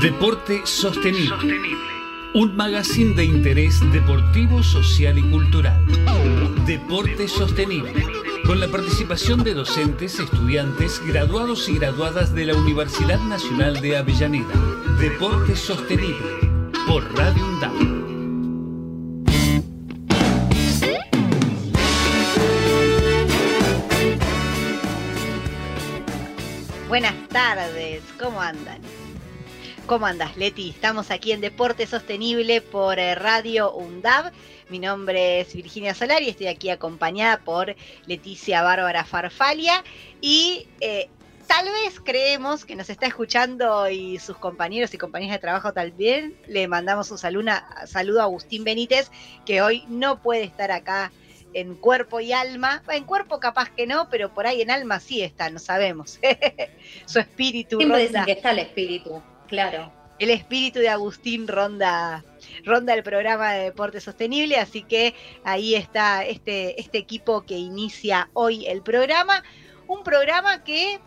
Deporte Sostenible. Un magazine de interés deportivo, social y cultural. Deporte Sostenible. Con la participación de docentes, estudiantes, graduados y graduadas de la Universidad Nacional de Avellaneda. Deporte Sostenible. Por Radio UNDAM. Buenas tardes, ¿cómo andan? ¿Cómo andas, Leti? Estamos aquí en Deporte Sostenible por eh, Radio UNDAV. Mi nombre es Virginia Solari y estoy aquí acompañada por Leticia Bárbara Farfalia. Y eh, tal vez creemos que nos está escuchando y sus compañeros y compañeras de trabajo también. Le mandamos un saludo, saludo a Agustín Benítez, que hoy no puede estar acá en cuerpo y alma. En cuerpo capaz que no, pero por ahí en alma sí está, no sabemos. Su espíritu. Siempre dicen que está el espíritu, claro. El espíritu de Agustín ronda, ronda el programa de deporte sostenible, así que ahí está este, este equipo que inicia hoy el programa. Un programa que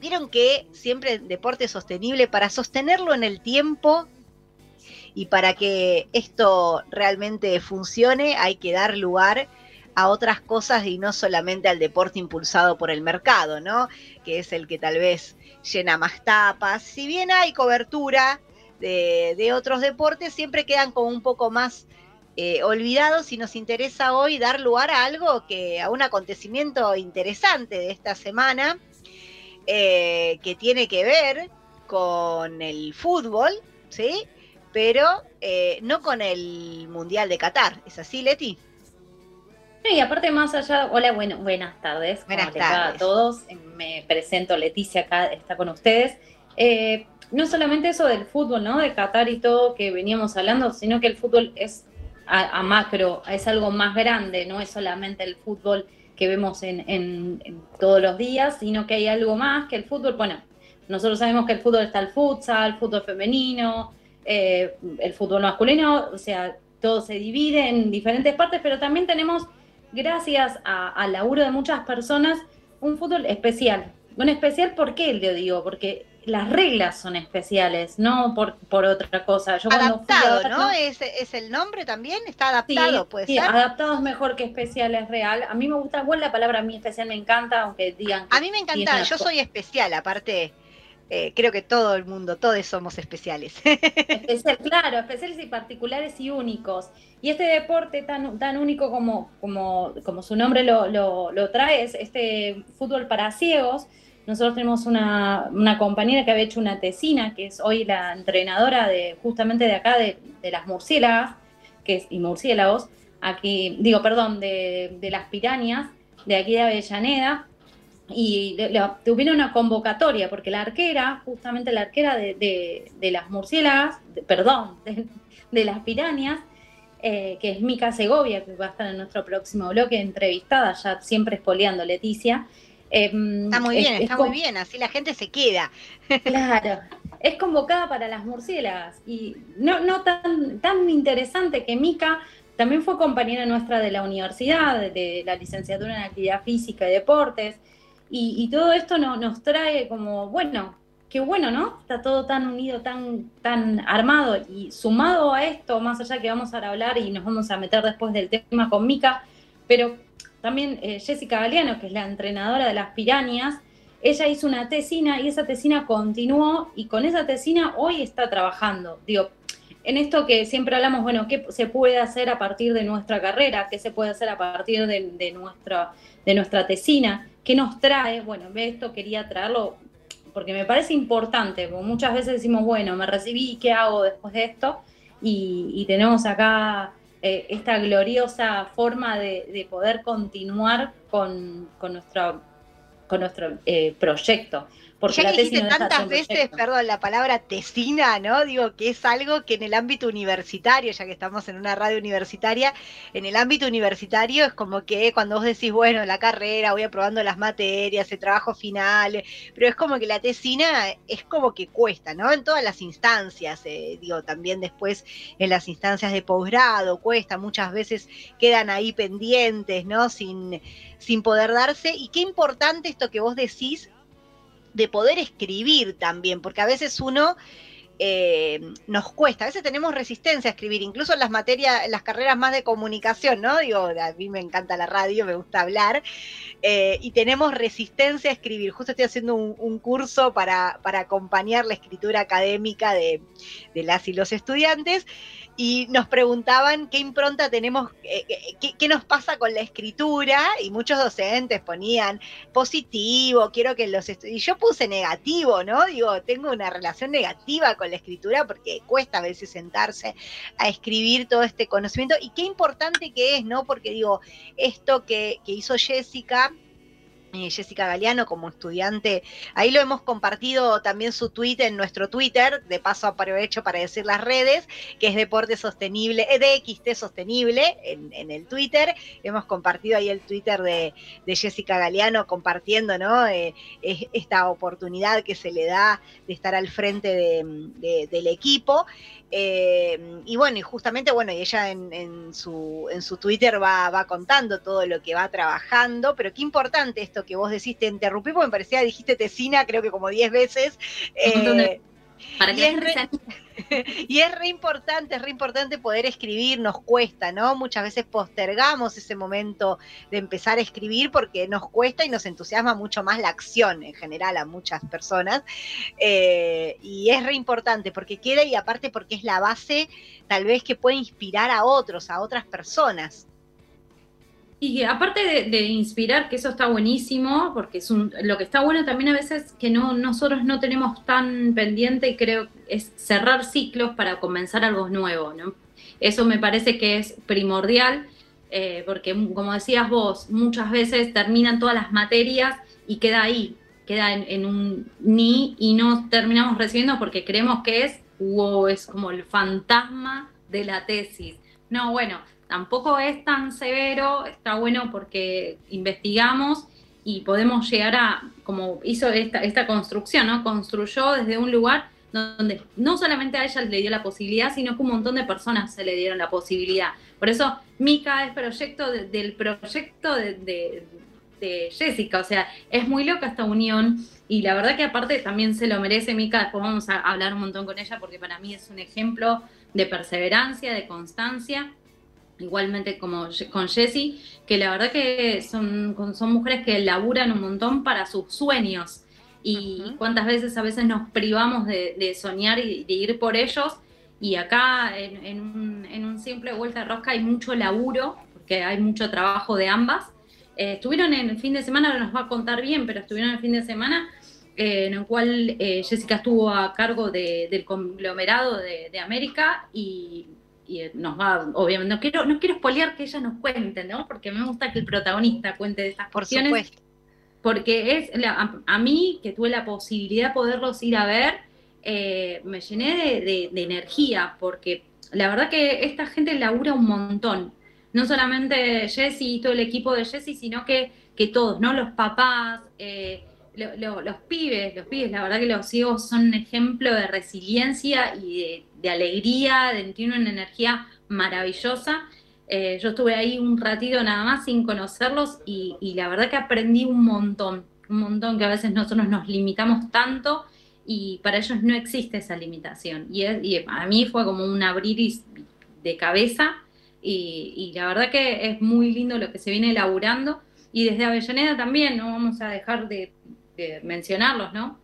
vieron que siempre deporte sostenible, para sostenerlo en el tiempo, y para que esto realmente funcione hay que dar lugar a otras cosas y no solamente al deporte impulsado por el mercado, ¿no? Que es el que tal vez llena más tapas. Si bien hay cobertura de, otros deportes, siempre quedan como un poco más eh, olvidados y nos interesa hoy dar lugar a algo que, a un acontecimiento interesante de esta semana, eh, que tiene que ver con el fútbol, ¿sí? pero eh, no con el Mundial de Qatar. ¿Es así, Leti? Y aparte más allá, hola, bueno, buenas tardes. Buenas tardes a todos. Me presento, Leticia acá está con ustedes. Eh, no solamente eso del fútbol, ¿no? De Qatar y todo que veníamos hablando, sino que el fútbol es a, macro, es algo más grande, no es solamente el fútbol que vemos en, en, todos los días, sino que hay algo más que el fútbol. Bueno, nosotros sabemos que el fútbol está el futsal, el fútbol femenino, eh, el fútbol masculino, o sea, todo se divide en diferentes partes, pero también tenemos, gracias al laburo de muchas personas, un fútbol especial. Un especial, ¿por qué lo digo? Porque las reglas son especiales, no por, por otra cosa. Yo adaptado, ¿no? ¿Es, ¿Es, el nombre también? ¿Está adaptado? puede sí, adaptado es mejor que especial, es real. A mí me gusta, igual la palabra a mí especial me encanta, aunque digan... a mí me encanta, yo soy especial, aparte eh, creo que todo el mundo, todos somos especiales. claro, especiales y particulares y únicos. Y este deporte tan, tan único como, como, como su nombre lo, lo, trae, es este fútbol para ciegos. Nosotros tenemos una, una, compañera que había hecho una tesina, que es hoy la entrenadora de justamente de acá, de, de las murciélagas, que es, y murciélagos, aquí, digo, perdón, de, de las pirañas, de aquí de Avellaneda, y tuvieron una convocatoria, porque la arquera, justamente la arquera de, las murciélagas, perdón, de, las pirañas, eh, que es Mica Segovia, que va a estar en nuestro próximo bloque, entrevistada, ya siempre espoleando Leticia. Em, está muy bien, está muy bien, así la gente se queda. Claro, es convocada para las murciélagas y no, no tan, tan interesante que Mica también fue compañera nuestra de la universidad, de la licenciatura en actividad física y deportes. Y, todo esto nos trae como, bueno, qué bueno, ¿no? Está todo tan unido, tan, tan armado. Y sumado a esto, más allá que vamos a hablar y nos vamos a meter después del tema con Mica, pero también eh, Jessica Galeano, que es la entrenadora de las pirañas, ella hizo una tesina y esa tesina continuó y con esa tesina hoy está trabajando. Digo, en esto que siempre hablamos, bueno, ¿qué se puede hacer a partir de nuestra carrera? ¿Qué se puede hacer a partir de, nuestra, de nuestra tesina? ¿Qué nos trae? Bueno, esto quería traerlo porque me parece importante, porque muchas veces decimos, bueno, me recibí, ¿qué hago después de esto? Y, tenemos acá eh, esta gloriosa forma de, poder continuar con, nuestro, con nuestro eh, proyecto. Porque ya que dijiste tantas veces, perdón, la palabra tesina, ¿no? Digo que es algo que en el ámbito universitario, ya que estamos en una radio universitaria, en el ámbito universitario es como que cuando vos decís, bueno, la carrera, voy aprobando las materias, el trabajo final, pero es como que la tesina es como que cuesta, ¿no? En todas las instancias, eh, digo, también después en las instancias de posgrado, cuesta, muchas veces quedan ahí pendientes, ¿no? Sin, sin poder darse. Y qué importante esto que vos decís de poder escribir también, porque a veces uno eh, nos cuesta. A veces tenemos resistencia a escribir, incluso en las materias, en las carreras más de comunicación, ¿no? Digo, a mí me encanta la radio, me gusta hablar, eh, y tenemos resistencia a escribir. Justo estoy haciendo un, curso para, para, acompañar la escritura académica de, de las y los estudiantes y nos preguntaban qué impronta tenemos, eh, eh, qué, nos pasa con la escritura, y muchos docentes ponían positivo, quiero que los y yo puse negativo, ¿no? Digo, tengo una relación negativa con la escritura porque cuesta a veces sentarse a escribir todo este conocimiento, y qué importante que es, ¿no? Porque digo, esto que, que hizo Jessica, Jessica Galeano como estudiante. Ahí lo hemos compartido también su tweet en nuestro Twitter, de paso aprovecho para decir las redes, que es Deporte Sostenible, eh, DXT Sostenible en, el Twitter. Hemos compartido ahí el Twitter de, Jessica Galeano compartiendo ¿no? Eh, esta oportunidad que se le da de estar al frente del equipo. Eh, y bueno, y justamente, bueno, y ella en, su, en su Twitter va, va, contando todo lo que va trabajando, pero qué importante esto que vos decís, te interrumpí porque me parecía, dijiste tesina creo que como 10 veces. Eh, para que y es re importante, es re importante poder escribir, nos cuesta, ¿no? Muchas veces postergamos ese momento de empezar a escribir porque nos cuesta y nos entusiasma mucho más la acción en general a muchas personas. Eh, y es re importante porque queda y aparte porque es la base tal vez que puede inspirar a otros, a otras personas. Y aparte de, inspirar, que eso está buenísimo, porque es un, lo que está bueno también a veces que no nosotros no tenemos tan pendiente y creo es cerrar ciclos para comenzar algo nuevo, ¿no? Eso me parece que es primordial, eh, porque como decías vos, muchas veces terminan todas las materias y queda ahí, queda en, un ni y no terminamos recibiendo porque creemos que es, wow, es como el fantasma de la tesis. No, bueno, tampoco es tan severo, está bueno porque investigamos y podemos llegar a, como hizo esta, construcción, ¿no? Construyó desde un lugar donde no solamente a ella le dio la posibilidad, sino que un montón de personas se le dieron la posibilidad. Por eso Mica es proyecto del proyecto de, Jessica, o sea, es muy loca esta unión y la verdad que aparte también se lo merece Mica, después vamos a hablar un montón con ella porque para mí es un ejemplo de perseverancia, de constancia igualmente como con Jessie, que la verdad que son, son mujeres que laburan un montón para sus sueños. Y cuántas veces a veces nos privamos de, soñar y de ir por ellos. Y acá en, un, simple vuelta de rosca hay mucho laburo, porque hay mucho trabajo de ambas. Eh, estuvieron en el fin de semana, nos va a contar bien, pero estuvieron en el fin de semana eh, en el cual eh, Jessica estuvo a cargo del conglomerado de, de América y y nos va, obviamente, no quiero, no quiero espolear que ella nos cuente, ¿no? Porque me gusta que el protagonista cuente de estas Por Supuesto. Porque es, a, mí, que tuve la posibilidad de poderlos ir a ver, eh, me llené de, energía, porque la verdad que esta gente labura un montón. No solamente Jesse y todo el equipo de Jesse, sino que, que todos, ¿no? Los papás, eh, los pibes, los pibes, la verdad que los ciegos son un ejemplo de resiliencia y de, alegría, de, tienen una energía maravillosa. Eh, yo estuve ahí un ratito nada más sin conocerlos y, la verdad que aprendí un montón, un montón que a veces nosotros nos limitamos tanto y para ellos no existe esa limitación. Y, y para mí fue como un abrir de cabeza y, y la verdad que es muy lindo lo que se viene elaborando. Y desde Avellaneda también, no vamos a dejar de, mencionarlos, ¿no?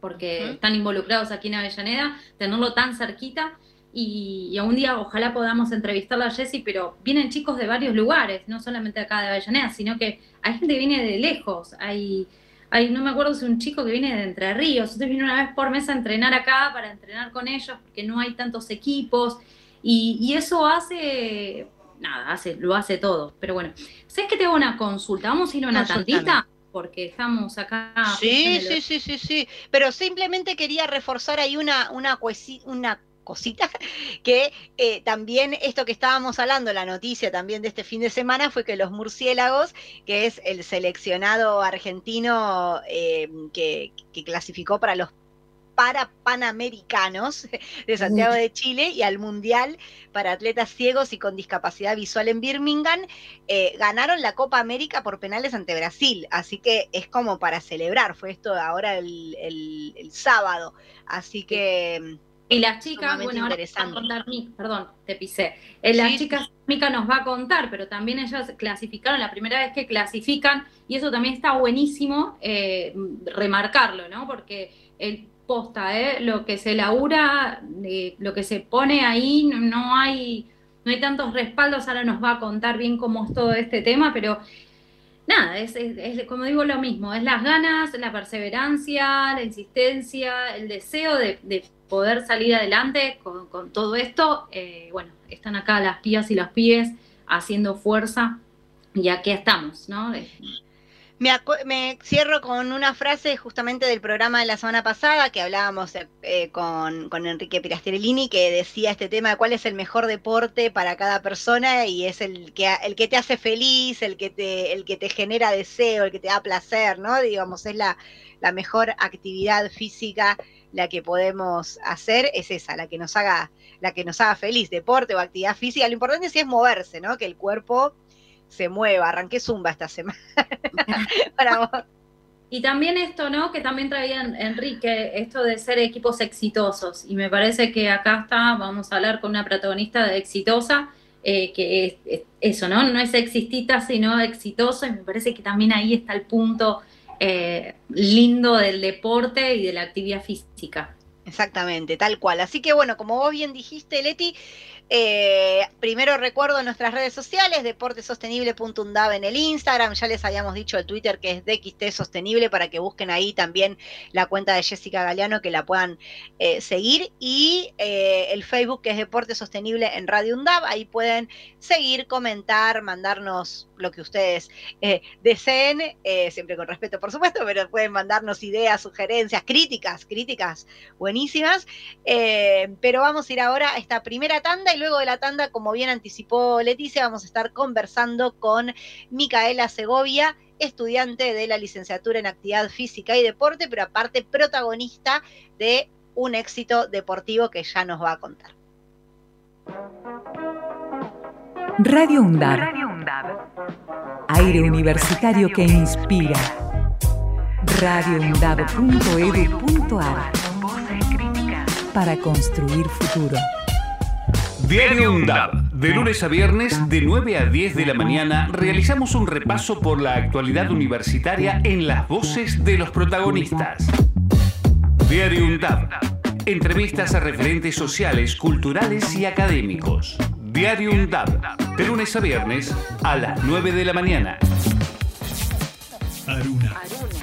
Porque están involucrados aquí en Avellaneda, tenerlo tan cerquita. Y, un día ojalá podamos entrevistarla a Jessie, pero vienen chicos de varios lugares, no solamente acá de Avellaneda, sino que hay gente que viene de lejos. Hay, hay no me acuerdo si un chico que viene de Entre Ríos, entonces viene una vez por mes a entrenar acá para entrenar con ellos, porque no hay tantos equipos. Y, eso hace, nada, hace, lo hace todo. Pero bueno, ¿sabes que te hago una consulta? Vamos a ir a una tantita porque estamos acá. Sí, sí, sí, sí, sí. Pero simplemente quería reforzar ahí una, una, una cosita que eh, también esto que estábamos hablando, la noticia también de este fin de semana fue que los murciélagos, que es el seleccionado argentino eh, que, que clasificó para los para Panamericanos de Santiago de Chile y al Mundial para atletas ciegos y con discapacidad visual en Birmingham, eh, ganaron la Copa América por penales ante Brasil. Así que es como para celebrar, fue esto ahora el, sábado. Así que Y las chicas, bueno, ahora a contar, perdón, te pisé. Eh, las chicas, Mica nos va a contar, pero también ellas clasificaron, la primera vez que clasifican, y eso también está buenísimo eh, remarcarlo, ¿no? Porque el posta, ¿eh? lo que se labura, eh, lo que se pone ahí, no, hay, no hay tantos respaldos, ahora nos va a contar bien cómo es todo este tema, pero nada, es, como digo lo mismo, es las ganas, la perseverancia, la insistencia, el deseo de poder salir adelante con, todo esto, eh, bueno, están acá las pías y los pibes haciendo fuerza y aquí estamos, ¿no? Me, cierro con una frase justamente del programa de la semana pasada que hablábamos eh, con, con, Enrique Pirasterellini que decía este tema de cuál es el mejor deporte para cada persona y es el que, el que te hace feliz, el que te, el que te genera deseo, el que te da placer, ¿no? Digamos, es la, la mejor actividad física la que podemos hacer es esa, la que nos haga, la que nos haga feliz, deporte o actividad física. Lo importante sí es moverse, ¿no? Que el cuerpo se mueva. Arranqué zumba esta semana. Y también esto, ¿no? Que también traía Enrique, esto de ser equipos exitosos. Y me parece que acá está, vamos a hablar con una protagonista de exitosa, eh, que es, eso, ¿no? No es existita, sino exitoso. Y me parece que también ahí está el punto eh, lindo del deporte y de la actividad física. Exactamente, tal cual. Así que bueno, como vos bien dijiste, Leti, eh, primero recuerdo nuestras redes sociales, deportesostenible.undab en el Instagram, ya les habíamos dicho el Twitter que es DXT Sostenible para que busquen ahí también la cuenta de Jessica Galeano que la puedan eh, seguir. Y eh, el Facebook que es Deporte Sostenible en Radio Undab, ahí pueden seguir, comentar, mandarnos lo que ustedes deseen, siempre con respeto por supuesto, pero pueden mandarnos ideas, sugerencias, críticas, críticas buenísimas, pero vamos a ir ahora a esta primera tanda y luego de la tanda, como bien anticipó Leticia, vamos a estar conversando con Micaela Segovia, estudiante de la licenciatura en actividad física y deporte, pero aparte protagonista de un éxito deportivo que ya nos va a contar. Radio UNDAB. Aire universitario que inspira. radioundab.edu.ar Para construir futuro. Diario UNDAB. De lunes a viernes, de 9 a 10 de la mañana, realizamos un repaso por la actualidad universitaria en las voces de los protagonistas. Diario UNDAB. Entrevistas a referentes sociales, culturales y académicos. Diario UNDAB. De lunes a viernes, a las 9 de la mañana. Aruna.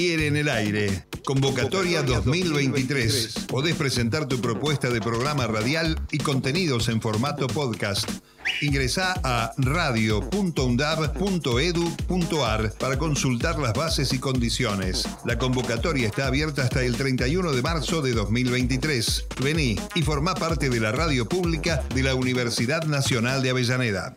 quiere en el aire. Convocatoria 2023. Podés presentar tu propuesta de programa radial y contenidos en formato podcast. Ingresá a radio.undab.edu.ar para consultar las bases y condiciones. La convocatoria está abierta hasta el 31 de marzo de 2023. Vení y formá parte de la radio pública de la Universidad Nacional de Avellaneda.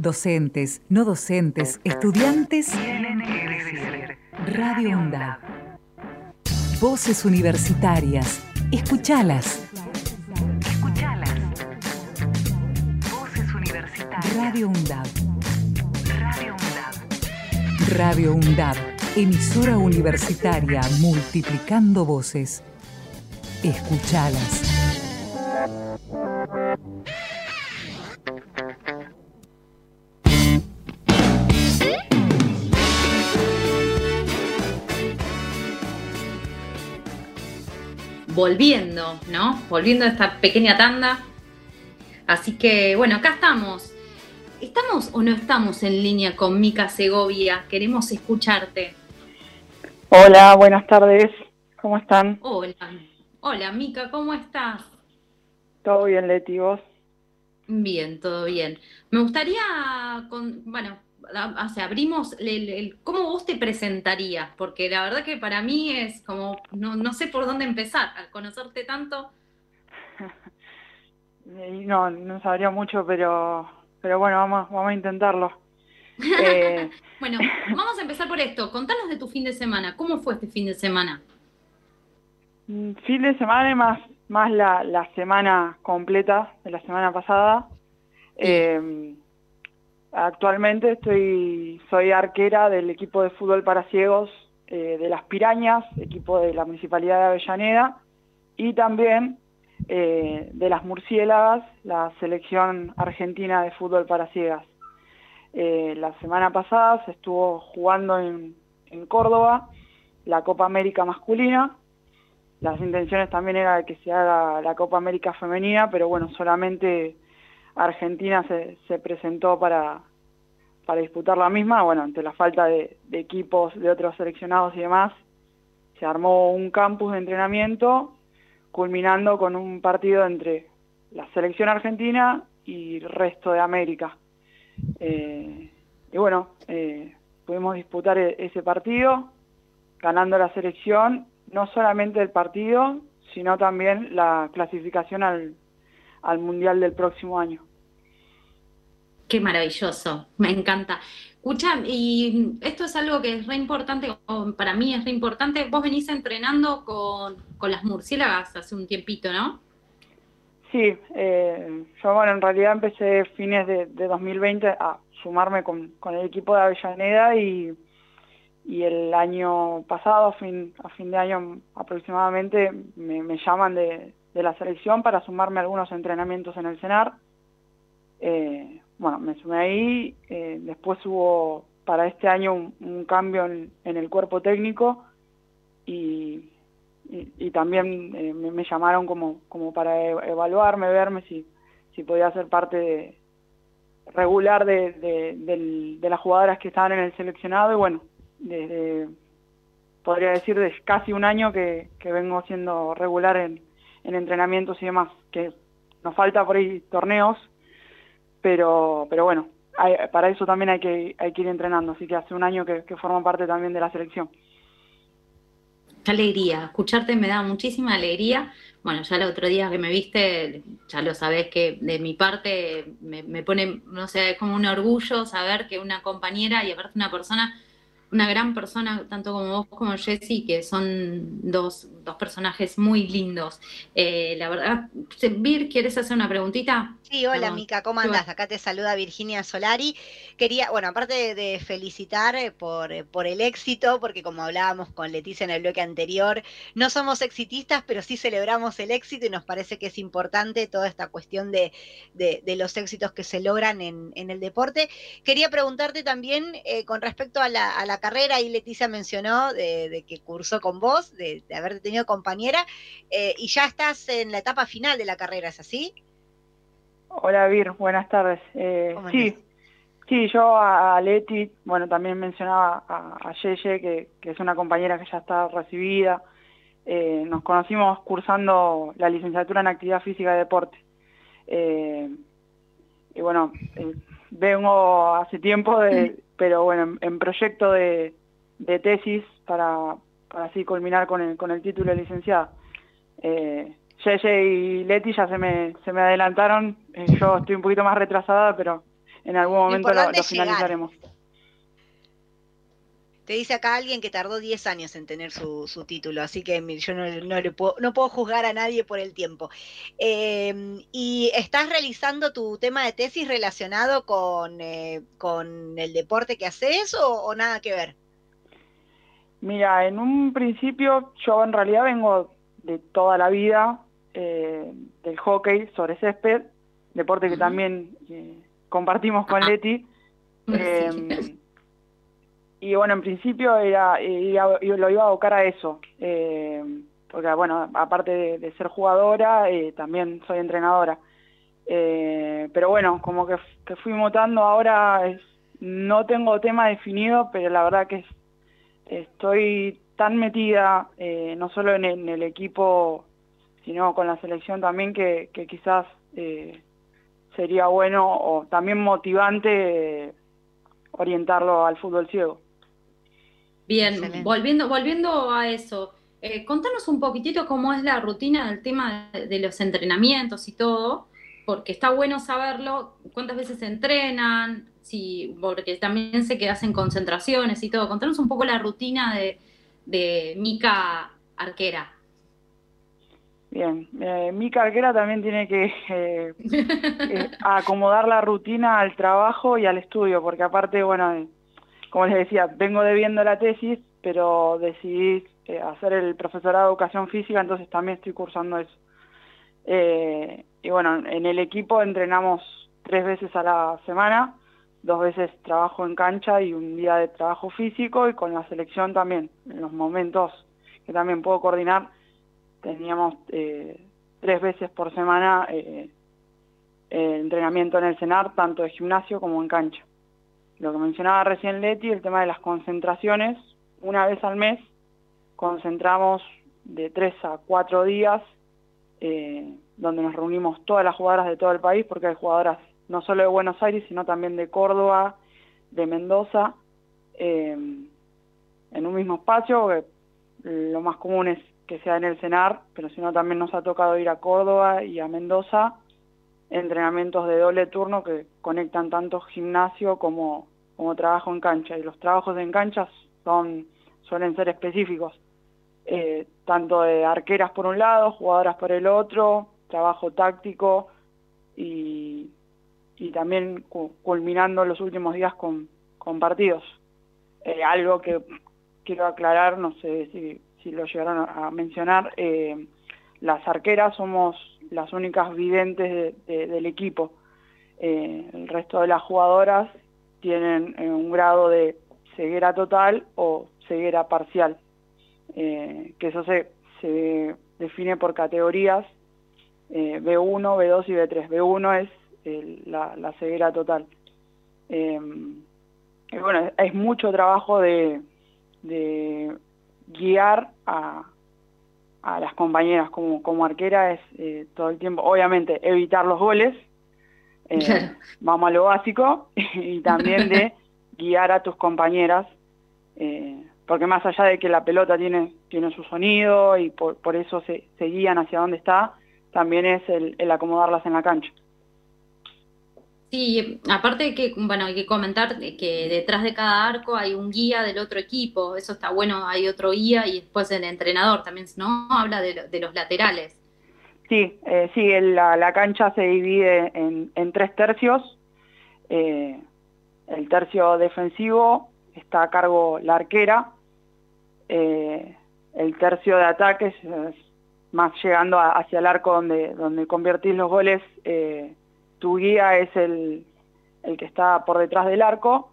Docentes, no docentes, estudiantes. Radio UNDAB. Voces universitarias. Escuchalas. Escuchalas. Voces universitarias. Radio UNDAB. Radio UNDAB. Radio UNDAB, emisora universitaria multiplicando voces. Escuchalas. Volviendo, ¿no? Volviendo a esta pequeña tanda. Así que, bueno, acá estamos. ¿Estamos o no estamos en línea con Mica Segovia? Queremos escucharte. Hola, buenas tardes. ¿Cómo están? Hola. Hola, Mica, ¿cómo estás? Todo bien, Leti, ¿vos? Bien, todo bien. Me gustaría, con, bueno, o sea, abrimos, el, ¿cómo vos te presentarías? Porque la verdad que para mí es como, no, no sé por dónde empezar, al conocerte tanto. no, no sabría mucho, pero, pero bueno, vamos, vamos a intentarlo. Eh, bueno, vamos a empezar por esto. Contanos de tu fin de semana. ¿Cómo fue este fin de semana? Mm, fin de semana y más, más la, la semana completa de la semana pasada. Eh, Actualmente estoy, soy arquera del equipo de fútbol para ciegos eh, de Las Pirañas, equipo de la Municipalidad de Avellaneda, y también eh, de las Murciélagas, la selección argentina de fútbol para ciegas. Eh, la semana pasada se estuvo jugando en, en Córdoba la Copa América masculina. Las intenciones también era que se haga la Copa América femenina, pero bueno, solamente Argentina se, se presentó para, para disputar la misma, bueno, ante la falta de, equipos de otros seleccionados y demás, se armó un campus de entrenamiento, culminando con un partido entre la selección argentina y el resto de América. Eh, y bueno, eh, pudimos disputar e, ese partido, ganando la selección, no solamente el partido, sino también la clasificación al, al Mundial del próximo año. Qué maravilloso, me encanta. Escucha, y esto es algo que es re importante, para mí es re importante. Vos venís entrenando con, las murciélagas hace un tiempito, ¿no? Sí, eh, yo bueno, en realidad empecé fines de, 2020 a sumarme con, el equipo de Avellaneda y, y el año pasado, a fin, a fin de año aproximadamente, me, llaman de, de, la selección para sumarme a algunos entrenamientos en el CENAR. Eh, bueno, me sumé ahí, eh, después hubo para este año un, cambio en, el cuerpo técnico y, y, también eh, me, llamaron como, como para e, evaluarme, verme si, si podía ser parte regular de, de, las jugadoras que estaban en el seleccionado y bueno, desde, podría decir, desde casi un año que, que vengo siendo regular en, en entrenamientos y demás, que nos falta por ahí torneos, pero, pero bueno, para eso también hay que, hay que ir entrenando, así que hace un año que, que formo parte también de la selección. Qué alegría, escucharte me da muchísima alegría. Bueno, ya el otro día que me viste, ya lo sabés que de mi parte me, me pone, no sé, como un orgullo saber que una compañera y aparte una persona una gran persona, tanto como vos como Jessy, que son dos, dos personajes muy lindos. Eh, la verdad, Vir, ¿quieres hacer una preguntita? Sí, hola Mica, ¿cómo andás? Acá te saluda Virginia Solari. Quería, bueno, aparte de, felicitar eh, por, eh, por el éxito, porque como hablábamos con Leticia en el bloque anterior, no somos exitistas, pero sí celebramos el éxito y nos parece que es importante toda esta cuestión de, de, los éxitos que se logran en, en, el deporte. Quería preguntarte también con respecto a la, a la carrera, y Leticia mencionó de, que cursó con vos, de, haber tenido compañera, eh, y ya estás en la etapa final de la carrera, ¿es así? Hola Vir, buenas tardes. Eh, sí, sí, yo a, Leti, bueno, también mencionaba a, Yeye, que, es una compañera que ya está recibida. Eh, nos conocimos cursando la licenciatura en actividad física y deporte. y bueno, vengo hace tiempo de, pero bueno, en, proyecto de, tesis para, para, así culminar con el, con el título de licenciada. Eh, Yeye y Leti ya se me, se me adelantaron, eh, yo estoy un poquito más retrasada, pero en algún momento lo, finalizaremos. Te dice acá alguien que tardó 10 años en tener su, su título, así que yo no, no, le puedo, no puedo juzgar a nadie por el tiempo. Eh, ¿Y estás realizando tu tema de tesis relacionado con, eh, con el deporte que haces o, o, nada que ver? Mira, en un principio yo en realidad vengo de toda la vida eh, del hockey sobre césped, deporte que uh -huh. también compartimos con Leti. Eh, y bueno, en principio era, era, lo iba a abocar a eso, eh, porque bueno, aparte de, de ser jugadora, eh, también soy entrenadora. Eh, pero bueno, como que, que fui mutando ahora, es, no tengo tema definido, pero la verdad que es, estoy tan metida, eh, no solo en el, en el, equipo, sino con la selección también, que, que quizás eh, sería bueno o también motivante orientarlo al fútbol ciego. Bien, Excelente. volviendo, volviendo a eso, eh, contanos un poquitito cómo es la rutina del tema de, de, los entrenamientos y todo, porque está bueno saberlo, cuántas veces entrenan, si, porque también sé que hacen concentraciones y todo. Contanos un poco la rutina de, de Mica Arquera. Bien, eh, Mica Arquera también tiene que eh, eh, acomodar la rutina al trabajo y al estudio, porque aparte, bueno, como les decía, vengo debiendo la tesis, pero decidí eh, hacer el profesorado de educación física, entonces también estoy cursando eso. Eh, y bueno, en el equipo entrenamos tres veces a la semana, dos veces trabajo en cancha y un día de trabajo físico, y con la selección también, en los momentos que también puedo coordinar, teníamos eh, tres veces por semana eh, entrenamiento en el CENAR, tanto de gimnasio como en cancha. Lo que mencionaba recién Leti, el tema de las concentraciones, una vez al mes concentramos de tres a cuatro días, eh, donde nos reunimos todas las jugadoras de todo el país, porque hay jugadoras no solo de Buenos Aires, sino también de Córdoba, de Mendoza, eh, en un mismo espacio, lo más común es que sea en el CENAR, pero si no también nos ha tocado ir a Córdoba y a Mendoza, entrenamientos de doble turno que conectan tanto gimnasio como, como trabajo en cancha. Y los trabajos en cancha son, suelen ser específicos, eh, tanto de arqueras por un lado, jugadoras por el otro, trabajo táctico y, y también culminando los últimos días con, con partidos. Eh, algo que quiero aclarar, no sé si, si lo llegaron a, mencionar, eh, las arqueras somos las únicas videntes de, de, del equipo. Eh, el resto de las jugadoras tienen eh, un grado de ceguera total o ceguera parcial, que eso se, se, define por categorías B1, B2 y B3. B1 es la, la, ceguera total. bueno, es mucho trabajo de guiar a, a las compañeras como, como arquera es eh, todo el tiempo, obviamente, evitar los goles, eh, claro. vamos a lo básico, y también de guiar a tus compañeras, eh, porque más allá de que la pelota tiene, tiene su sonido y por, por eso se, se guían hacia dónde está, también es el, el acomodarlas en la cancha. Sí, aparte que, bueno, hay que comentar que detrás de cada arco hay un guía del otro equipo, eso está bueno, hay otro guía y después el entrenador también, ¿no? Habla de, de los laterales. Sí, eh, sí, la, la, cancha se divide en, en tres tercios. Eh, el tercio defensivo está a cargo la arquera. Eh, el tercio de ataques, más llegando a, hacia el arco donde, donde convertís los goles, eh, tu guía es el, el que está por detrás del arco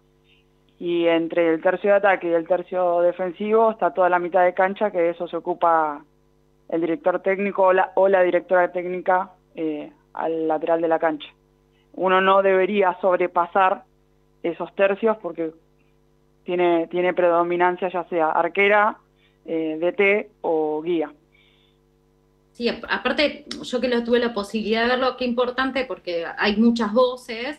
y entre el tercio de ataque y el tercio defensivo está toda la mitad de cancha que de eso se ocupa el director técnico o la, o la directora técnica eh, al lateral de la cancha. Uno no debería sobrepasar esos tercios porque tiene, tiene predominancia ya sea arquera, eh, DT o guía. Sí, aparte, yo que lo tuve la posibilidad de verlo, qué importante, porque hay muchas voces.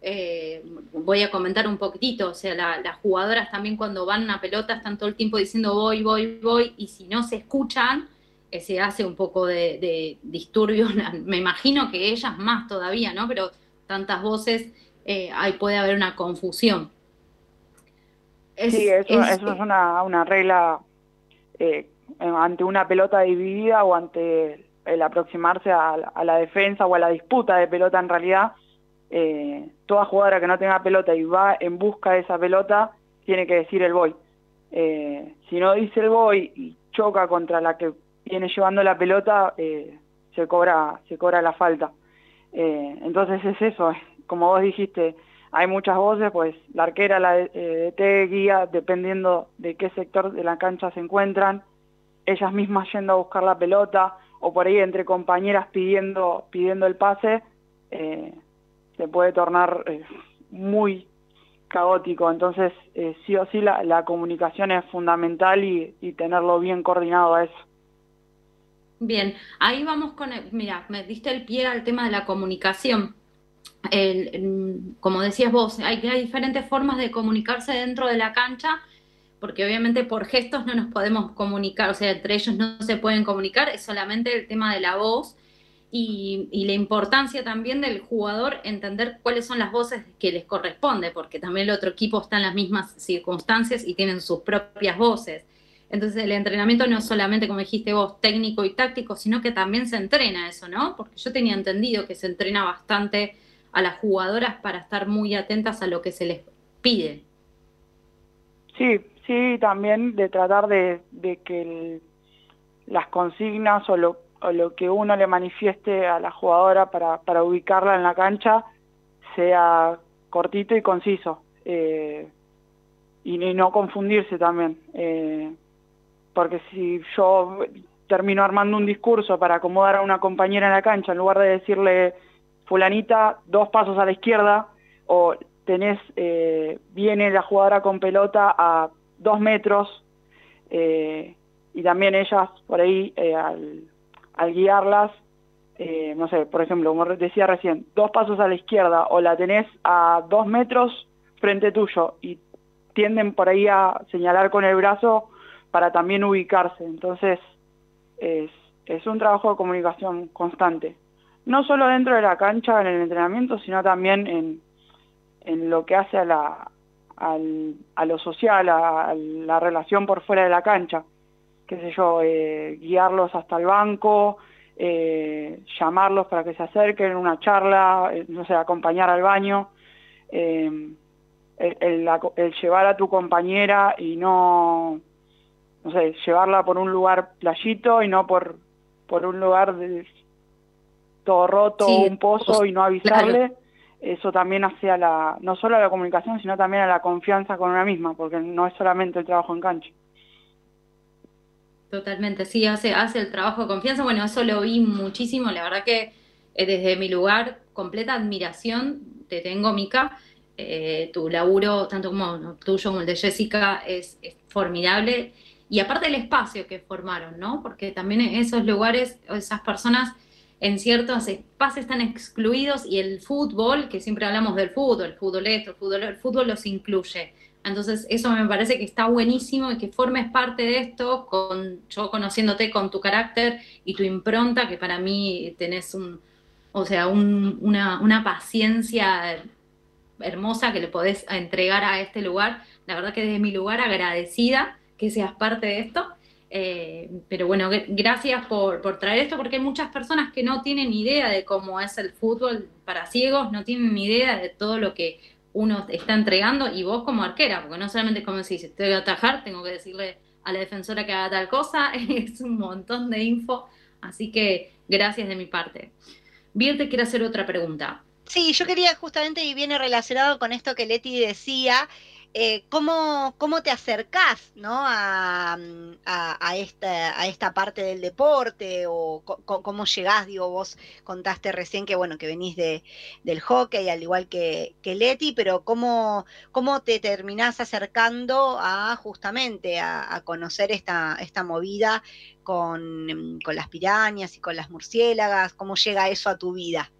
Eh, voy a comentar un poquitito, o sea, la, las jugadoras también cuando van a una pelota están todo el tiempo diciendo voy, voy, voy, y si no se escuchan, eh, se hace un poco de, de, disturbio. Me imagino que ellas más todavía, ¿no? Pero tantas voces, eh, ahí puede haber una confusión. sí, eso es, una, una regla eh, ante una pelota dividida o ante el aproximarse a, la defensa o a la disputa de pelota en realidad. Eh, toda jugadora que no tenga pelota y va en busca de esa pelota tiene que decir el voy. Eh, si no dice el voy y choca contra la que viene llevando la pelota, eh, se cobra se cobra la falta. Eh, entonces es eso, como vos dijiste, hay muchas voces, pues la arquera, la DT, guía, dependiendo de qué sector de la cancha se encuentran, ellas mismas yendo a buscar la pelota, o por ahí entre compañeras pidiendo, pidiendo el pase, se puede tornar muy caótico, entonces eh, sí o sí la, comunicación es fundamental y, tenerlo bien coordinado a eso. Bien, ahí vamos con, mira, me diste el pie al tema de la comunicación. como decías vos, hay, hay diferentes formas de comunicarse dentro de la cancha, porque obviamente por gestos no nos podemos comunicar, o sea, entre ellos no se pueden comunicar, es solamente el tema de la voz y, la importancia también del jugador entender cuáles son las voces que les corresponde, porque también el otro equipo está en las mismas circunstancias y tienen sus propias voces. Entonces el entrenamiento no es solamente, como dijiste vos, técnico y táctico, sino que también se entrena eso, ¿no? Porque yo tenía entendido que se entrena bastante a las jugadoras para estar muy atentas a lo que se les pide. Sí, sí, también de tratar de, que las consignas o lo, que uno le manifieste a la jugadora para, ubicarla en la cancha sea cortito y conciso eh, y, no confundirse también eh, porque si yo termino armando un discurso para acomodar a una compañera en la cancha en lugar de decirle fulanita dos pasos a la izquierda o tenés eh, viene la jugadora con pelota a dos metros y también ellas por ahí al al guiarlas, eh, no sé, por ejemplo, como decía recién, dos pasos a la izquierda o la tenés a dos metros frente tuyo y tienden por ahí a señalar con el brazo para también ubicarse. Entonces, es, es un trabajo de comunicación constante. No solo dentro de la cancha, en el entrenamiento, sino también en, en lo que hace a, la, al, a lo social, a, la relación por fuera de la cancha qué sé yo, eh, guiarlos hasta el banco, eh, llamarlos para que se acerquen, una charla, eh, no sé, acompañar al baño, el, llevar a tu compañera y no, no sé, llevarla por un lugar playito y no por, por un lugar de, todo roto, un pozo y no avisarle. Eso también hace a la, no solo a la comunicación, sino también a la confianza con una misma, porque no es solamente el trabajo en cancha. Totalmente, sí, hace, hace el trabajo de confianza. Bueno, eso lo vi muchísimo. La verdad que eh, desde mi lugar, completa admiración te tengo, Mica. Eh, tu laburo, tanto como tuyo como el de Jessica, es, formidable. Y aparte el espacio que formaron, ¿no? Porque también esos lugares, esas personas en ciertos espacios están excluidos y el fútbol, que siempre hablamos del fútbol, el fútbol esto, el fútbol, el fútbol los incluye. Entonces, eso me parece que está buenísimo y que formes parte de esto, con yo conociéndote con tu carácter y tu impronta, que para mí tenés un, o sea, una, una, paciencia hermosa que le podés entregar a este lugar. La verdad que desde mi lugar agradecida que seas parte de esto. Eh, pero bueno, gracias por, por, traer esto, porque hay muchas personas que no tienen idea de cómo es el fútbol para ciegos, no tienen idea de todo lo que uno está entregando y vos como arquera, porque no solamente como decís, si voy a atajar, tengo que decirle a la defensora que haga tal cosa, es un montón de info, así que gracias de mi parte. Bien, te quiero hacer otra pregunta. Sí, yo quería justamente, y viene relacionado con esto que Leti decía, eh, ¿cómo, ¿cómo, te acercás ¿no? a, a, esta, a esta parte del deporte o cómo llegás? Digo, vos contaste recién que bueno que venís de, del hockey, al igual que, que Leti, pero ¿cómo, ¿cómo te terminás acercando a justamente a, conocer esta, esta movida con, con las pirañas y con las murciélagas? ¿Cómo llega eso a tu vida?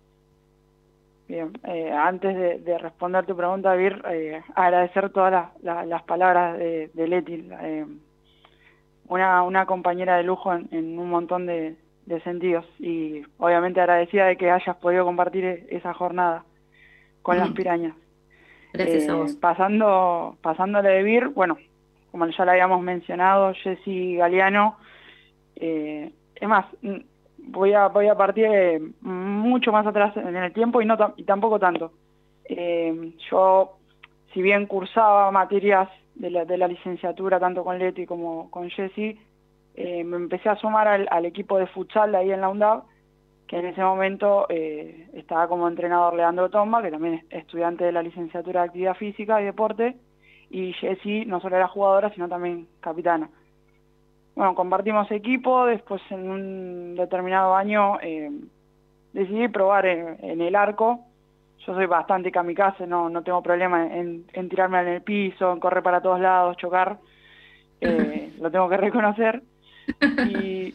Bien, eh, antes de, responder tu pregunta, Vir, eh, agradecer todas las palabras de, Leti, eh, una, una compañera de lujo en, un montón de, sentidos y obviamente agradecida de que hayas podido compartir esa jornada con las pirañas. Gracias a vos. Pasando, pasándole de Vir, bueno, como ya lo habíamos mencionado, Jessy Galeano, eh, es más, voy a, voy a partir mucho más atrás en el tiempo y, no y tampoco tanto. Eh, yo, si bien cursaba materias de la, de la licenciatura, tanto con Leti como con Jessy, eh, me empecé a sumar al, equipo de futsal de ahí en la UNDAV, que en ese momento eh, estaba como entrenador Leandro Tomba, que también es estudiante de la licenciatura de Actividad Física y Deporte, y Jessy no solo era jugadora, sino también capitana. Bueno, compartimos equipo, después en un determinado año eh, decidí probar en, el arco. Yo soy bastante kamikaze, no, no tengo problema en, tirarme en el piso, en correr para todos lados, chocar. Eh, lo tengo que reconocer.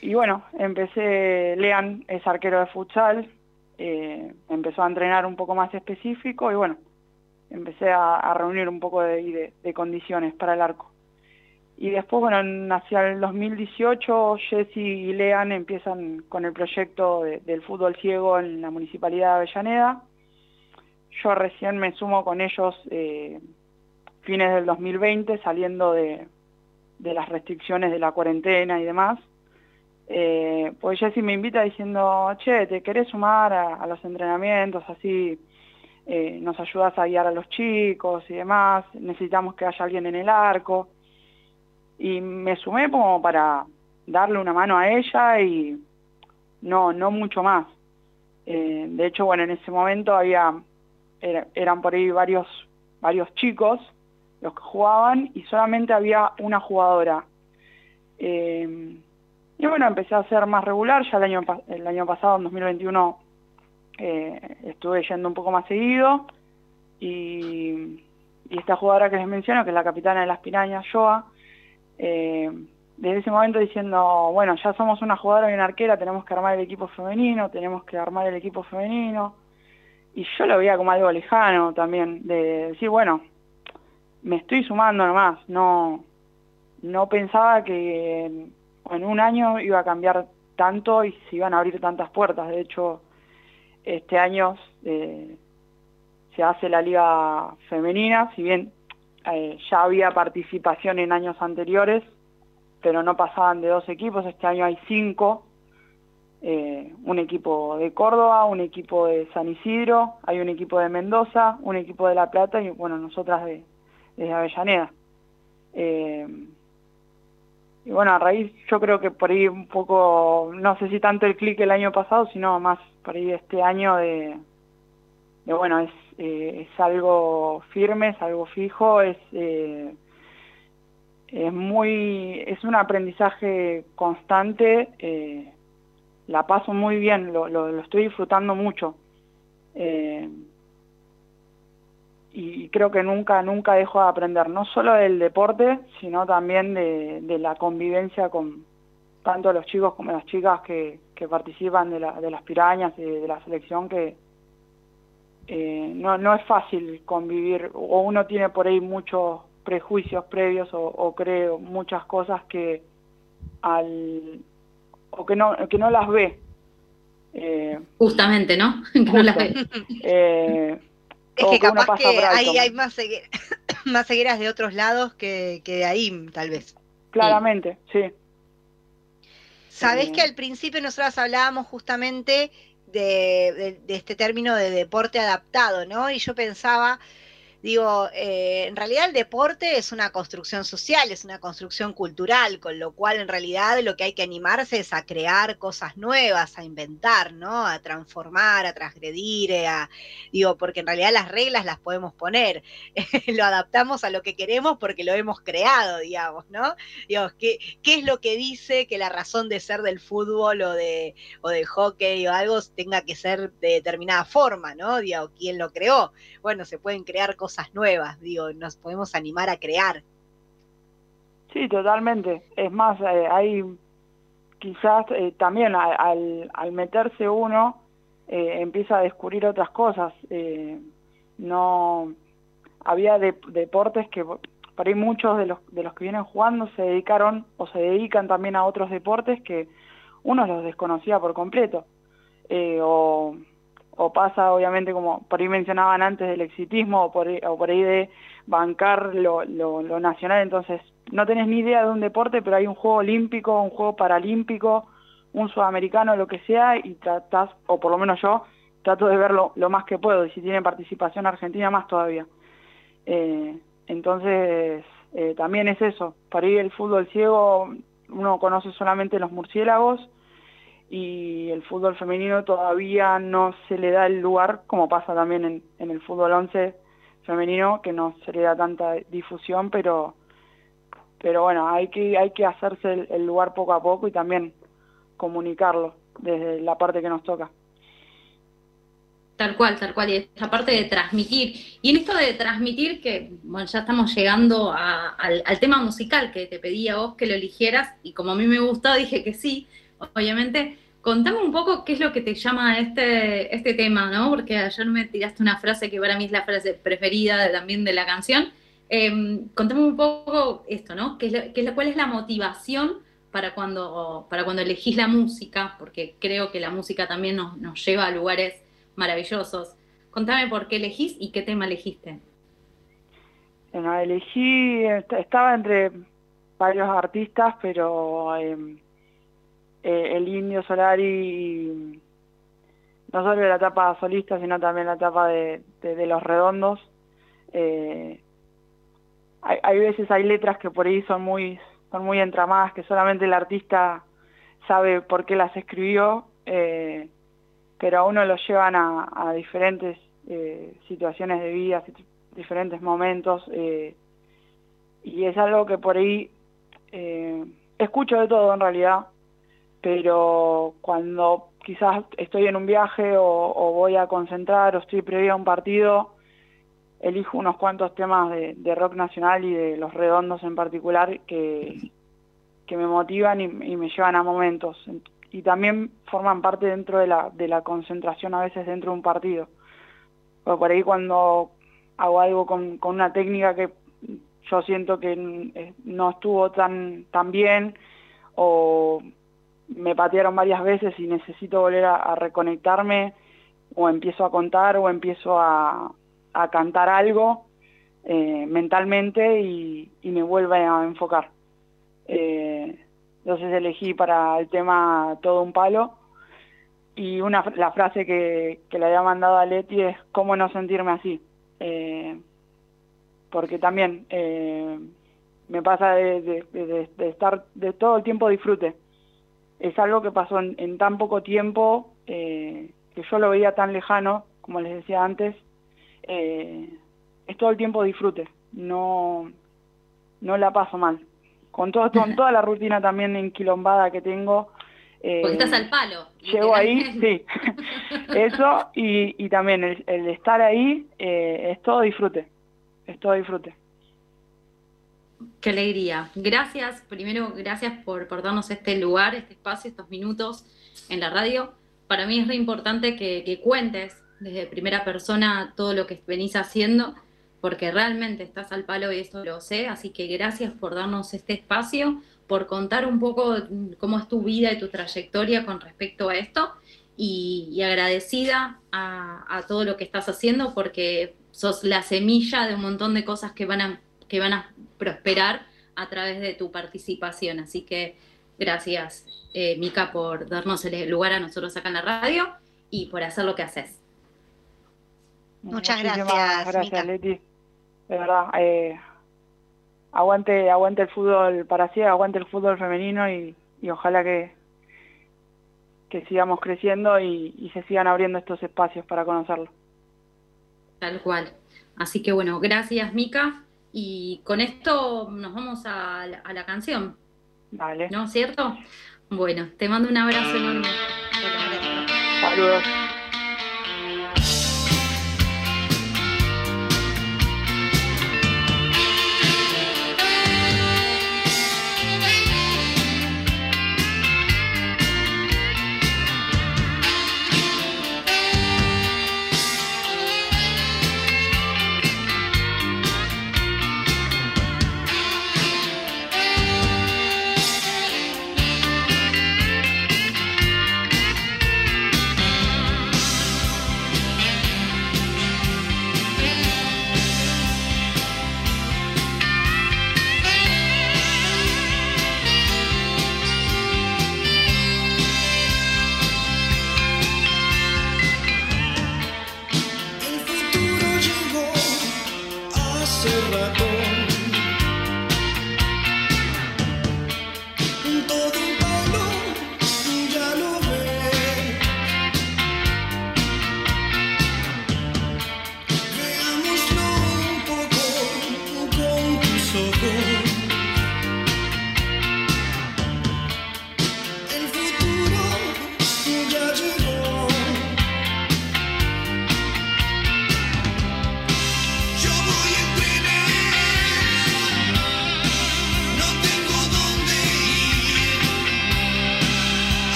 Y, bueno, empecé, Lean es arquero de futsal, eh, empezó a entrenar un poco más específico y bueno, empecé a, reunir un poco de, condiciones para el arco. Y después, bueno, hacia el 2018, Jesse y Lean empiezan con el proyecto del fútbol ciego en la Municipalidad de Avellaneda. Yo recién me sumo con ellos eh, fines del 2020, saliendo de, las restricciones de la cuarentena y demás. Eh, pues Jesse me invita diciendo, che, ¿te querés sumar a los entrenamientos así? Eh, nos ayudas a guiar a los chicos y demás, necesitamos que haya alguien en el arco. Y me sumé como para darle una mano a ella y no, no mucho más. Eh, de hecho, bueno, en ese momento había, eran por ahí varios, varios chicos los que jugaban y solamente había una jugadora. Eh, y bueno, empecé a ser más regular, ya el año, el año pasado, en 2021, eh, estuve yendo un poco más seguido y, esta jugadora que les menciono, que es la capitana de las pirañas, Joa, eh, desde ese momento diciendo, bueno, ya somos una jugadora y una arquera, tenemos que armar el equipo femenino, tenemos que armar el equipo femenino. Y yo lo veía como algo lejano también, de decir, bueno, me estoy sumando nomás, no, no pensaba que en un año iba a cambiar tanto y se iban a abrir tantas puertas. De hecho, este año eh, se hace la liga femenina, si bien eh, ya había participación en años anteriores, pero no pasaban de dos equipos, este año hay cinco, eh, un equipo de Córdoba, un equipo de San Isidro, hay un equipo de Mendoza, un equipo de La Plata y bueno, nosotras de, de Avellaneda. y bueno, a raíz, yo creo que por ahí un poco, no sé si tanto el clic el año pasado, sino más por ahí este año de, bueno, es, eh, es algo firme, es algo fijo, es, eh, es muy, es un aprendizaje constante, eh, la paso muy bien, lo, lo, estoy disfrutando mucho. y creo que nunca, nunca dejo de aprender, no solo del deporte, sino también de, de la convivencia con tanto los chicos como las chicas que, que participan de, la, de las pirañas y de, la selección que eh, no, no es fácil convivir o uno tiene por ahí muchos prejuicios previos o, creo muchas cosas que al o que no que no las ve. Eh, justamente no que no las ve. Eh, es que capaz que ahí hay más, más cegueras de otros lados que, que de ahí tal vez. Claramente sí. Sabés que al principio nosotros hablábamos justamente de, este término de deporte adaptado, ¿no? Y yo pensaba, Digo, eh, en realidad el deporte es una construcción social, es una construcción cultural, con lo cual en realidad lo que hay que animarse es a crear cosas nuevas, a inventar, ¿no? A transformar, a transgredir, eh, a, digo, porque en realidad las reglas las podemos poner, lo adaptamos a lo que queremos porque lo hemos creado, digamos, ¿no? Digo, ¿qué, ¿qué es lo que dice que la razón de ser del fútbol o, de, o del hockey o algo tenga que ser de determinada forma, ¿no? Digo, ¿quién lo creó? Bueno, se pueden crear cosas nuevas, digo, nos podemos animar a crear. Sí, totalmente. Es más, eh, hay quizás eh, también al, al, meterse uno eh, empieza a descubrir otras cosas. no había deportes que por ahí muchos de los, de los que vienen jugando se dedicaron o se dedican también a otros deportes que uno los desconocía por completo. O pasa obviamente como por ahí mencionaban antes del exitismo o por, o por ahí de bancar lo, lo, nacional, entonces no tenés ni idea de un deporte, pero hay un juego olímpico, un juego paralímpico, un sudamericano, lo que sea, y tratás, o por lo menos yo, trato de verlo lo más que puedo, y si tiene participación argentina, más todavía. Eh, entonces, eh, también es eso, para ir el fútbol ciego, uno conoce solamente los murciélagos, y el fútbol femenino todavía no se le da el lugar, como pasa también en, en el fútbol 11 femenino, que no se le da tanta difusión, pero pero bueno, hay que, hay que hacerse el, lugar poco a poco y también comunicarlo desde la parte que nos toca. Tal cual, tal cual, y esta parte de transmitir. Y en esto de transmitir, que bueno, ya estamos llegando al, al, tema musical que te pedí a vos que lo eligieras, y como a mí me gustó, dije que sí, obviamente. Contame un poco qué es lo que te llama este, este tema, ¿no? Porque ayer me tiraste una frase que para mí es la frase preferida también de la canción, eh, contame un poco esto, ¿no? ¿Qué es, qué ¿Cuál es la motivación para cuando, para cuando elegís la música? Porque creo que la música también nos, nos lleva a lugares maravillosos. Contame por qué elegís y qué tema elegiste. Bueno, elegí, estaba entre varios artistas, pero em, eh, el Indio Solari, no solo la etapa solista, sino también la etapa de, Los Redondos, eh, hay, veces hay letras que por ahí son muy son muy entramadas que solamente el artista sabe por qué las escribió eh, pero a uno lo llevan a, diferentes eh, situaciones de vida diferentes momentos y es algo que por ahí escucho de todo en realidad pero cuando quizás estoy en un viaje o, voy a concentrar o estoy previo a un partido elijo unos cuantos temas de, rock nacional y de los redondos en particular que, que me motivan y, me llevan a momentos y también forman parte dentro de la, de la concentración a veces dentro de un partido. Por ahí cuando hago algo con, con una técnica que yo siento que eh, no estuvo tan, tan bien o me patearon varias veces y necesito volver a, reconectarme o empiezo a contar o empiezo a, a cantar algo eh, mentalmente y, y, me vuelve a enfocar. Eh, entonces elegí para el tema Todo un palo y una la frase que, que le había mandado a Leti es cómo no sentirme así. Eh, porque también me pasa de, de, de, estar de todo el tiempo disfrute. Es algo que pasó en, en tan poco tiempo eh, que yo lo veía tan lejano, como les decía antes, eh, es todo el tiempo disfrute, no, no la paso mal. Con, todo, con toda la rutina también enquilombada que tengo. Eh, Porque estás al palo. Llego ahí, sí. Eso y, y también el, el estar ahí es todo disfrute, es todo disfrute. Qué alegría. Gracias, primero, gracias por, darnos este lugar, este espacio, estos minutos en la radio. Para mí es re importante que, que cuentes desde primera persona todo lo que venís haciendo, porque realmente estás al palo y esto lo sé, así que gracias por darnos este espacio, por contar un poco cómo es tu vida y tu trayectoria con respecto a esto, y, agradecida a, todo lo que estás haciendo, porque sos la semilla de un montón de cosas que van a, que van a prosperar a través de tu participación, así que gracias, eh, Mica, por darnos el lugar a nosotros acá en la radio y por hacer lo que haces. Muchas gracias. Gracias, Mica. Leti. De verdad, eh, aguante, aguante el fútbol para sí, aguante el fútbol femenino y, y ojalá que, que sigamos creciendo y, y, se sigan abriendo estos espacios para conocerlo. Tal cual. Así que bueno, gracias Mica. Y con esto nos vamos a la, a la canción. Vale. ¿No es cierto? Bueno, te mando un abrazo enorme. Saludos.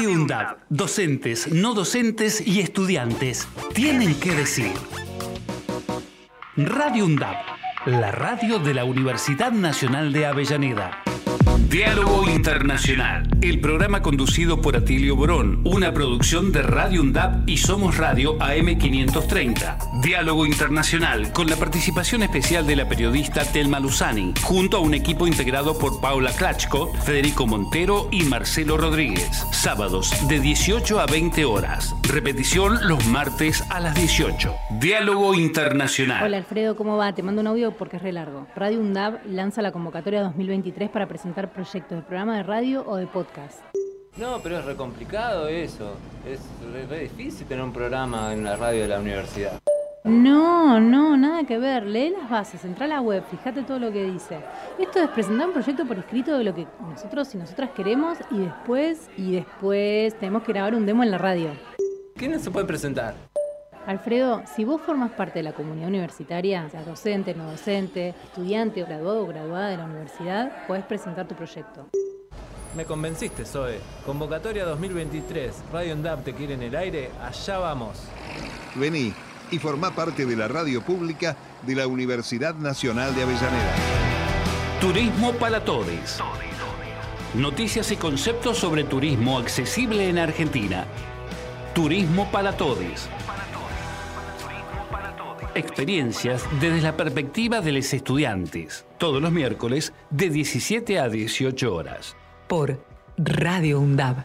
Radio UNDAB, docentes, no docentes y estudiantes tienen que decir. Radio UNDAB, la radio de la Universidad Nacional de Avellaneda. Diálogo Internacional, el programa conducido por Atilio Borón, una producción de Radio UNDAP y Somos Radio AM530. Diálogo Internacional, con la participación especial de la periodista Telma Luzani, junto a un equipo integrado por Paula Klachko, Federico Montero y Marcelo Rodríguez. Sábados de 18 a 20 horas. Repetición los martes a las 18. Diálogo Internacional. Hola Alfredo, ¿cómo va? Te mando un audio porque es re largo. Radio UNDAB lanza la convocatoria 2023 para presentar proyectos de programa de radio o de podcast. No, pero es re complicado eso. Es re, difícil tener un programa en la radio de la universidad. No, no, nada que ver. Lee las bases, entra a la web, fíjate todo lo que dice. Esto es presentar un proyecto por escrito de lo que nosotros y nosotras queremos y después, y después tenemos que grabar un demo en la radio. ¿Quiénes se puede presentar? Alfredo, si vos formas parte de la comunidad universitaria, sea docente, no docente, estudiante, graduado o graduada de la universidad, podés presentar tu proyecto. Me convenciste, Zoe. Convocatoria 2023. Radio UNDAP te quiere en el aire. Allá vamos. Vení y formá parte de la radio pública de la Universidad Nacional de Avellaneda. Turismo para todos. Noticias y conceptos sobre turismo accesible en Argentina. Turismo para todos experiencias desde la perspectiva de los estudiantes, todos los miércoles de 17 a 18 horas. Por Radio UNDAB.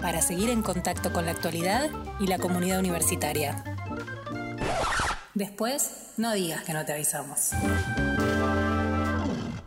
para seguir en contacto con la actualidad y la comunidad universitaria. Después, no digas que no te avisamos.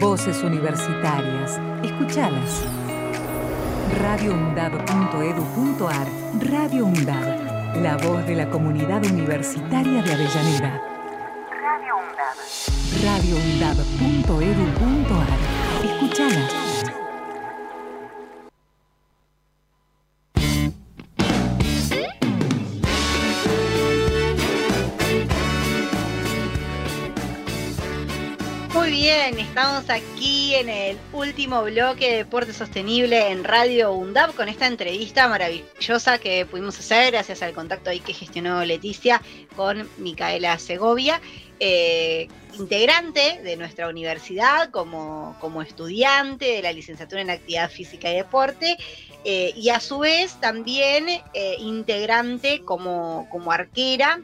Voces universitarias. Escuchalas. radioundab.edu.ar Radio UNDAB. La voz de la comunidad universitaria de Avellaneda. Radio UNDAB. radioundab.edu.ar Escuchalas. Estamos aquí en el último bloque de Deporte Sostenible en Radio UNDAP con esta entrevista maravillosa que pudimos hacer gracias al contacto ahí que gestionó Leticia con Micaela Segovia, eh, integrante de nuestra universidad como, como, estudiante de la licenciatura en Actividad Física y Deporte eh, y a su vez también eh, integrante como, como arquera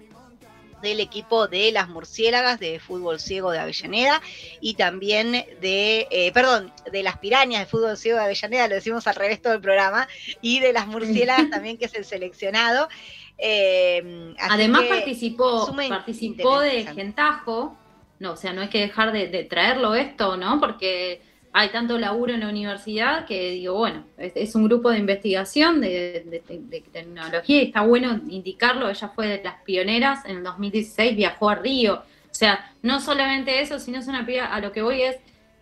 del equipo de las murciélagas de fútbol ciego de Avellaneda y también de, eh, perdón, de las pirañas de fútbol ciego de Avellaneda, lo decimos al revés todo el programa, y de las murciélagas también, que es el seleccionado. Eh, Además participó, participó de Gentajo, no, o sea, no hay que dejar de, de traerlo esto, ¿no? Porque hay tanto laburo en la universidad que digo, bueno, es, un grupo de investigación de, tecnología y está bueno indicarlo, ella fue de las pioneras, en el 2016 viajó a Río, o sea, no solamente eso, sino es una piba, a lo que voy es,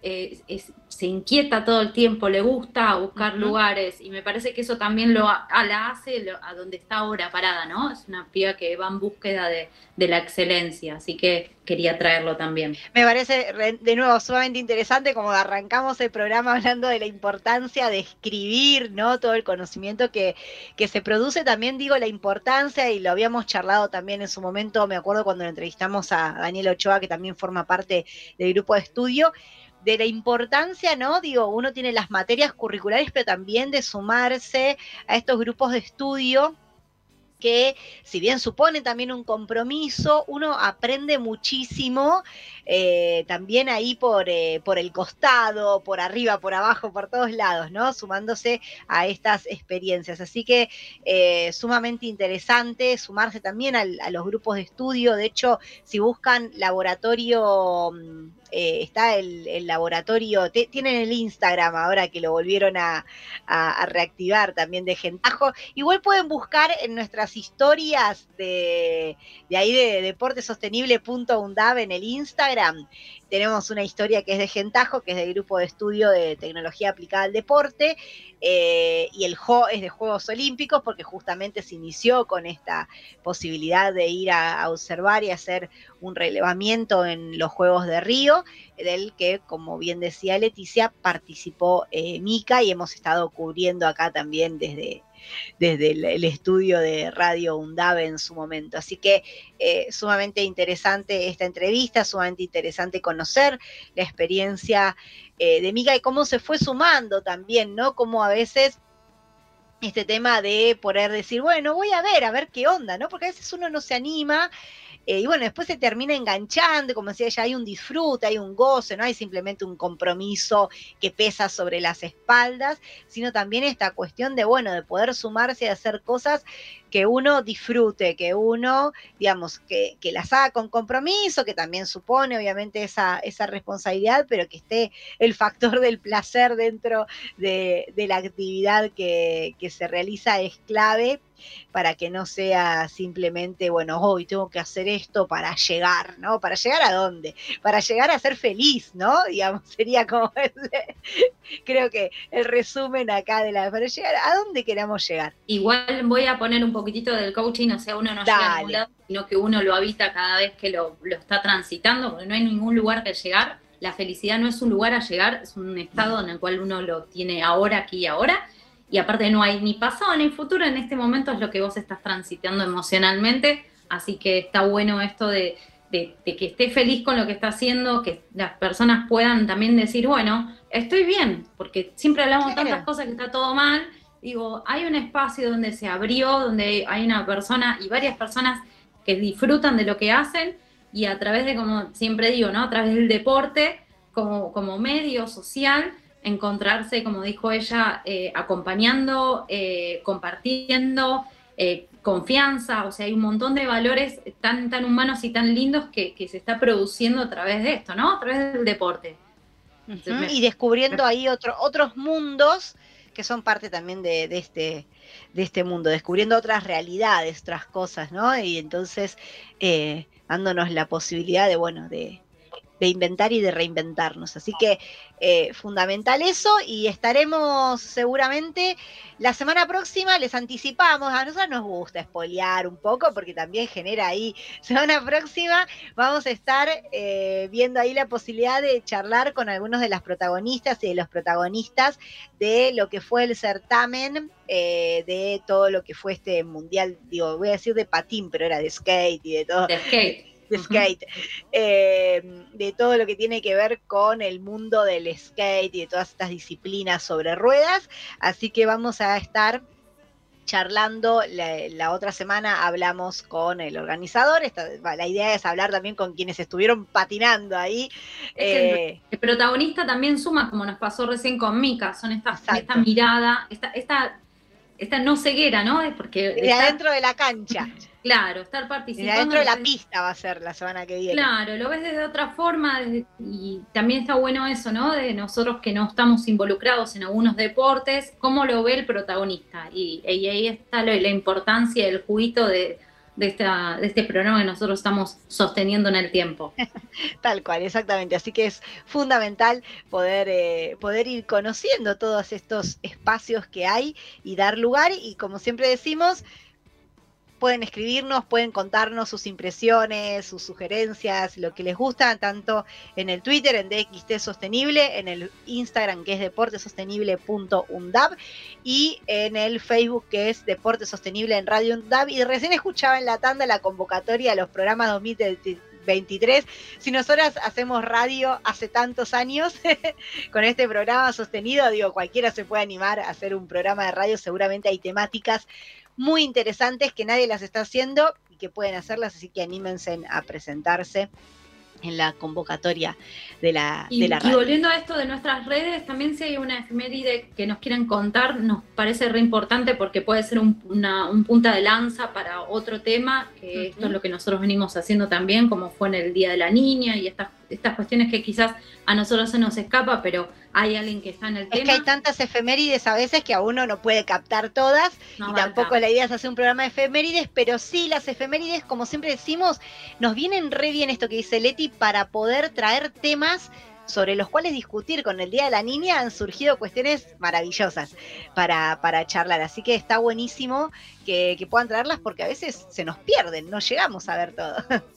eh, se inquieta todo el tiempo, le gusta buscar lugares y me parece que eso también lo la hace a donde está ahora parada, ¿no? Es una piba que va en búsqueda de, de, la excelencia, así que quería traerlo también. Me parece de nuevo sumamente interesante como arrancamos el programa hablando de la importancia de escribir, ¿no? Todo el conocimiento que, que se produce, también digo la importancia y lo habíamos charlado también en su momento, me acuerdo cuando le entrevistamos a Daniel Ochoa, que también forma parte del grupo de estudio de la importancia, ¿no? Digo, uno tiene las materias curriculares, pero también de sumarse a estos grupos de estudio que si bien supone también un compromiso, uno aprende muchísimo eh, también ahí por, eh, por el costado, por arriba, por abajo, por todos lados, ¿no? Sumándose a estas experiencias. Así que eh, sumamente interesante sumarse también a los grupos de estudio. De hecho, si buscan laboratorio mm, eh, está el, laboratorio, tienen el Instagram ahora que lo volvieron a, reactivar también de Gentajo. Igual pueden buscar en nuestras historias de, de ahí de deportesostenible.undab en el Instagram tenemos una historia que es de Gentajo, que es del grupo de estudio de tecnología aplicada al deporte, eh, y el JO es de Juegos Olímpicos, porque justamente se inició con esta posibilidad de ir a, observar y hacer un relevamiento en los Juegos de Río, del que, como bien decía Leticia, participó eh, Mica y hemos estado cubriendo acá también desde, desde el, estudio de Radio UNDAV en su momento. Así que eh, sumamente interesante esta entrevista, sumamente interesante conocer la experiencia eh, de Mica y cómo se fue sumando también, ¿no? Como a veces este tema de poder decir, bueno, voy a ver, a ver qué onda, ¿no? Porque a veces uno no se anima eh, y bueno, después se termina enganchando, como decía ella, hay un disfrute, hay un goce, no hay simplemente un compromiso que pesa sobre las espaldas, sino también esta cuestión de, bueno, de poder sumarse a hacer cosas que uno disfrute, que uno, digamos, que, que las haga con compromiso, que también supone obviamente esa, esa responsabilidad, pero que esté el factor del placer dentro de, la actividad que, que se realiza es clave para que no sea simplemente, bueno, hoy tengo que hacer esto para llegar, ¿no? ¿Para llegar a dónde? Para llegar a ser feliz, ¿no? Digamos, sería como, creo que el resumen acá de la, para llegar, ¿a dónde queramos llegar? Igual voy a poner un poquitito del coaching, o sea, uno no llega a ningún lado, sino que uno lo habita cada vez que lo, lo está transitando, porque no hay ningún lugar que llegar. La felicidad no es un lugar a llegar, es un estado en el cual uno lo tiene ahora, aquí y ahora. Y aparte no hay ni pasado ni futuro, en este momento es lo que vos estás transitando emocionalmente, así que está bueno esto de, que esté feliz con lo que está haciendo, que las personas puedan también decir, bueno, estoy bien, porque siempre hablamos de tantas cosas que está todo mal, digo, hay un espacio donde se abrió, donde hay una persona y varias personas que disfrutan de lo que hacen y a través de, como siempre digo, ¿no? A través del deporte como, como medio social, encontrarse, como dijo ella, eh, acompañando, eh, compartiendo, eh, confianza, o sea, hay un montón de valores tan, tan humanos y tan lindos que, se está produciendo a través de esto, ¿no? A través del deporte. y descubriendo ahí otro, otros mundos que son parte también de, de, este, de este mundo, descubriendo otras realidades, otras cosas, ¿no? Y entonces dándonos la posibilidad de, bueno, de, de inventar y de reinventarnos. Así que eh, fundamental eso y estaremos seguramente la semana próxima, les anticipamos, a nosotros nos gusta espolear un poco porque también genera ahí, semana próxima vamos a estar eh, viendo ahí la posibilidad de charlar con algunos de las protagonistas y de los protagonistas de lo que fue el certamen, eh, de todo lo que fue este mundial, digo, voy a decir de patín, pero era de skate y de todo. De skate de skate, eh, de todo lo que tiene que ver con el mundo del skate y de todas estas disciplinas sobre ruedas. Así que vamos a estar charlando. La, otra semana hablamos con el organizador. la idea es hablar también con quienes estuvieron patinando ahí. el, eh, protagonista también suma, como nos pasó recién con Mika, son estas, esta mirada, esta, esta, esta no ceguera, ¿no? Es porque de adentro de la cancha. Claro, estar participando. dentro de la pista va a ser la semana que viene. Claro, lo ves desde otra forma y también está bueno eso, ¿no? De nosotros que no estamos involucrados en algunos deportes, cómo lo ve el protagonista. Y, ahí está la, importancia, el juguito de, de, esta, de este programa que nosotros estamos sosteniendo en el tiempo. Tal cual, exactamente. Así que es fundamental poder, eh, poder ir conociendo todos estos espacios que hay y dar lugar. Y como siempre decimos, pueden escribirnos, pueden contarnos sus impresiones, sus sugerencias, lo que les gusta, tanto en el Twitter, en DXT Sostenible, en el Instagram, que es deportesostenible.undab, y en el Facebook, que es Deporte Sostenible en Radio Undab. Y recién escuchaba en la tanda la convocatoria a los programas 2023. Si nosotras hacemos radio hace tantos años con este programa sostenido, digo, cualquiera se puede animar a hacer un programa de radio, seguramente hay temáticas muy interesantes que nadie las está haciendo y que pueden hacerlas, así que anímense a presentarse en la convocatoria de la, y, de la y volviendo a esto de nuestras redes, también si hay una efeméride que nos quieran contar, nos parece re importante porque puede ser un, una, un punta de lanza para otro tema, que esto es lo que nosotros venimos haciendo también, como fue en el Día de la Niña y estas, estas cuestiones que quizás a nosotros se nos escapa, pero hay alguien que está en el es tema. que hay tantas efemérides a veces que a uno no puede captar todas No y tampoco la idea es hacer un programa de efemérides, pero sí las efemérides, como siempre decimos, nos vienen re bien esto que dice Leti para poder traer temas sobre los cuales discutir con el Día de la Niña han surgido cuestiones maravillosas para, para charlar. Así que está buenísimo que, que puedan traerlas porque a veces se nos pierden, no llegamos a ver todo.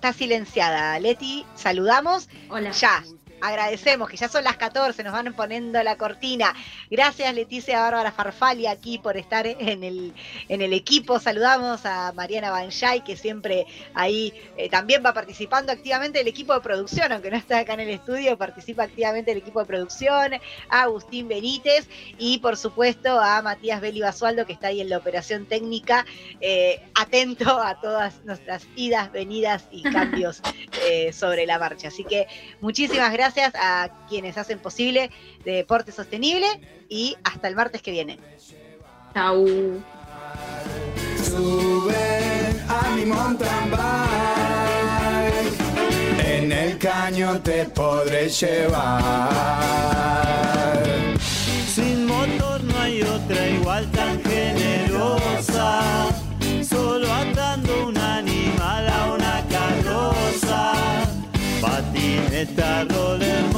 Está silenciada. Leti, saludamos. Hola. Ya. Agradecemos que ya son las 14, nos van poniendo la cortina. Gracias Leticia Bárbara Farfali aquí por estar en el, en el equipo. Saludamos a Mariana Banjay, que siempre ahí eh, también va participando activamente del equipo de producción, aunque no está acá en el estudio, participa activamente del equipo de producción, a Agustín Benítez y por supuesto a Matías Beli Basualdo, que está ahí en la operación técnica, eh, atento a todas nuestras idas, venidas y cambios eh, sobre la marcha. Así que muchísimas gracias a quienes hacen posible Deporte Sostenible y hasta el martes que viene. Chau. Sube a mi mountain bike. En el caño te podré llevar. Sin motor no hay otra igual tan generosa. Solo a Patin eta roller